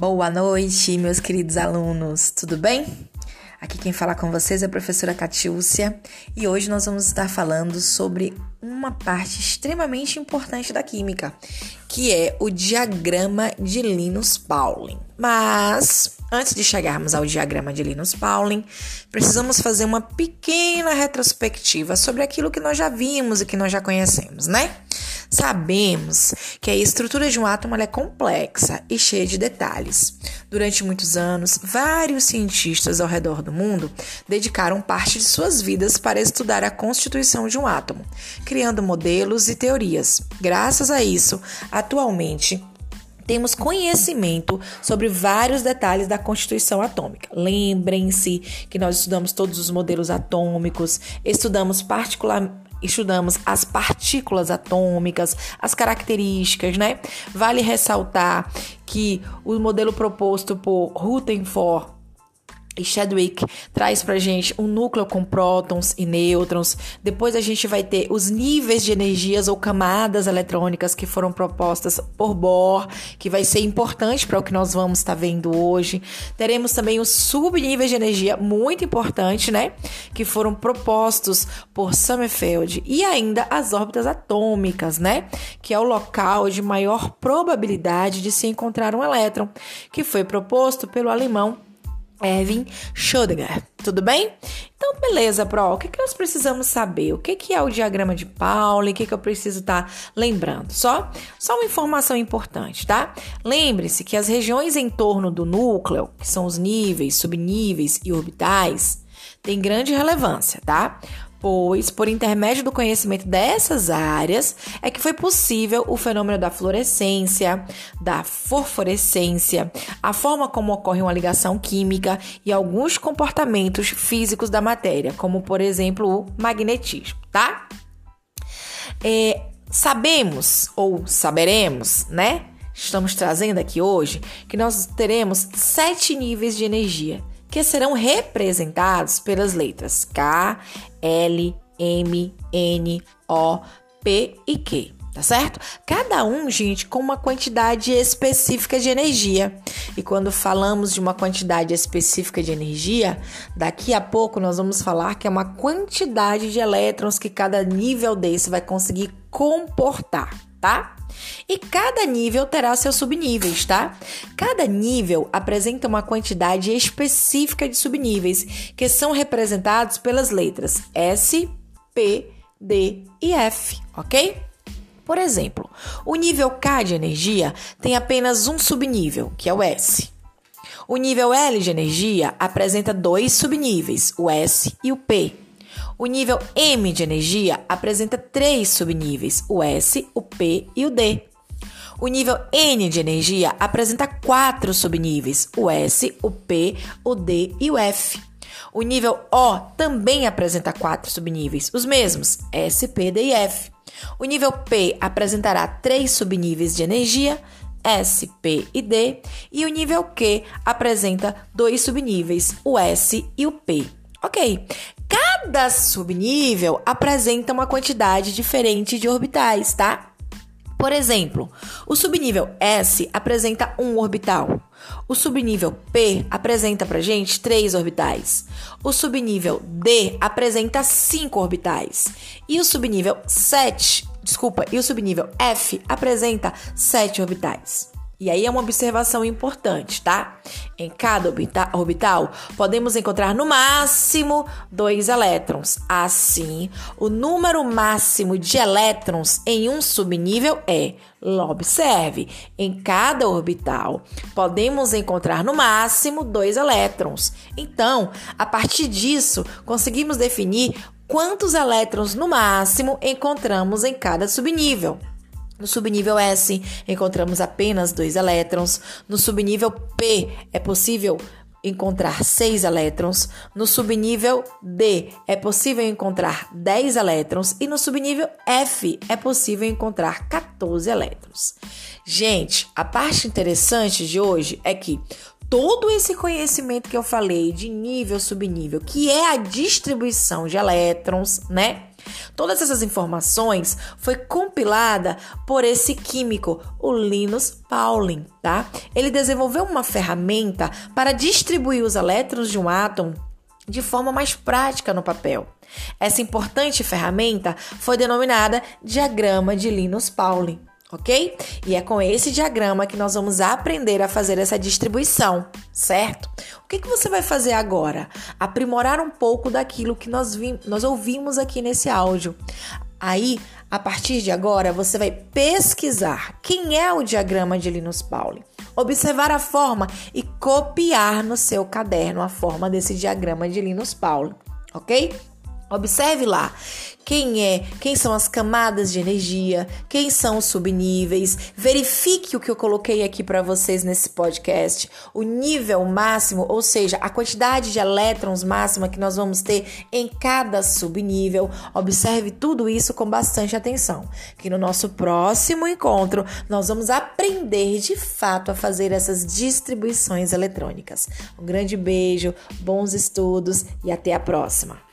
Boa noite, meus queridos alunos, tudo bem? Aqui quem fala com vocês é a professora Catiúcia e hoje nós vamos estar falando sobre uma parte extremamente importante da química, que é o diagrama de Linus Pauling. Mas antes de chegarmos ao diagrama de Linus Pauling, precisamos fazer uma pequena retrospectiva sobre aquilo que nós já vimos e que nós já conhecemos, né? Sabemos que a estrutura de um átomo é complexa e cheia de detalhes. Durante muitos anos, vários cientistas ao redor do mundo dedicaram parte de suas vidas para estudar a constituição de um átomo, criando modelos e teorias. Graças a isso, atualmente, temos conhecimento sobre vários detalhes da constituição atômica. Lembrem-se que nós estudamos todos os modelos atômicos, estudamos particular, estudamos as partículas atômicas, as características, né? Vale ressaltar que o modelo proposto por Rutherford e Chadwick traz pra gente um núcleo com prótons e nêutrons. Depois a gente vai ter os níveis de energias ou camadas eletrônicas que foram propostas por Bohr, que vai ser importante para o que nós vamos estar tá vendo hoje. Teremos também os subníveis de energia, muito importante, né? Que foram propostos por Sommerfeld. E ainda as órbitas atômicas, né? Que é o local de maior probabilidade de se encontrar um elétron, que foi proposto pelo alemão Erwin Schrödinger. Tudo bem? Então, beleza, Pro. O que, que nós precisamos saber? O que, que é o diagrama de Pauli? O que, que eu preciso estar tá lembrando? Só, só uma informação importante, tá? Lembre-se que as regiões em torno do núcleo, que são os níveis, subníveis e orbitais, têm grande relevância, tá? Pois, por intermédio do conhecimento dessas áreas, é que foi possível o fenômeno da fluorescência, da fosforescência, a forma como ocorre uma ligação química e alguns comportamentos físicos da matéria, como, por exemplo, o magnetismo, tá? É, sabemos ou saberemos, né? Estamos trazendo aqui hoje que nós teremos sete níveis de energia que serão representados pelas letras K, L, M, N, O, P e Q. Tá certo? Cada um, gente, com uma quantidade específica de energia. E quando falamos de uma quantidade específica de energia, daqui a pouco nós vamos falar que é uma quantidade de elétrons que cada nível desse vai conseguir comportar, tá? E cada nível terá seus subníveis, tá? Cada nível apresenta uma quantidade específica de subníveis, que são representados pelas letras S, P, D e F, ok? Por exemplo, o nível K de energia tem apenas um subnível, que é o S. O nível L de energia apresenta dois subníveis, o S e o P. O nível M de energia apresenta três subníveis: o S, o P e o D. O nível N de energia apresenta quatro subníveis: o S, o P, o D e o F. O nível O também apresenta quatro subníveis, os mesmos: S, P, D e F. O nível P apresentará três subníveis de energia: S, P e D. E o nível Q apresenta dois subníveis: o S e o P. Ok, Cada subnível apresenta uma quantidade diferente de orbitais, tá? Por exemplo, o subnível S apresenta um orbital. O subnível P apresenta pra gente três orbitais. O subnível D apresenta cinco orbitais. E o subnível 7, desculpa, e o subnível F apresenta sete orbitais. E aí é uma observação importante, tá? Em cada orbital, podemos encontrar no máximo dois elétrons. Assim, o número máximo de elétrons em um subnível é, observe, em cada orbital, podemos encontrar no máximo dois elétrons. Então, a partir disso, conseguimos definir quantos elétrons no máximo encontramos em cada subnível. No subnível S, encontramos apenas dois elétrons. No subnível P, é possível encontrar 6 elétrons. No subnível D, é possível encontrar 10 elétrons. E no subnível F, é possível encontrar 14 elétrons. Gente, a parte interessante de hoje é que todo esse conhecimento que eu falei de nível, subnível, que é a distribuição de elétrons, né? Todas essas informações foi compilada por esse químico, o Linus Pauling, tá? Ele desenvolveu uma ferramenta para distribuir os elétrons de um átomo de forma mais prática no papel. Essa importante ferramenta foi denominada diagrama de Linus Pauling ok? E é com esse diagrama que nós vamos aprender a fazer essa distribuição, certo? O que, que você vai fazer agora? Aprimorar um pouco daquilo que nós, nós ouvimos aqui nesse áudio. Aí, a partir de agora, você vai pesquisar quem é o diagrama de Linus Pauling, observar a forma e copiar no seu caderno a forma desse diagrama de Linus Pauling, ok? Observe lá quem é, quem são as camadas de energia, quem são os subníveis. Verifique o que eu coloquei aqui para vocês nesse podcast, o nível máximo, ou seja, a quantidade de elétrons máxima que nós vamos ter em cada subnível. Observe tudo isso com bastante atenção, que no nosso próximo encontro nós vamos aprender de fato a fazer essas distribuições eletrônicas. Um grande beijo, bons estudos e até a próxima.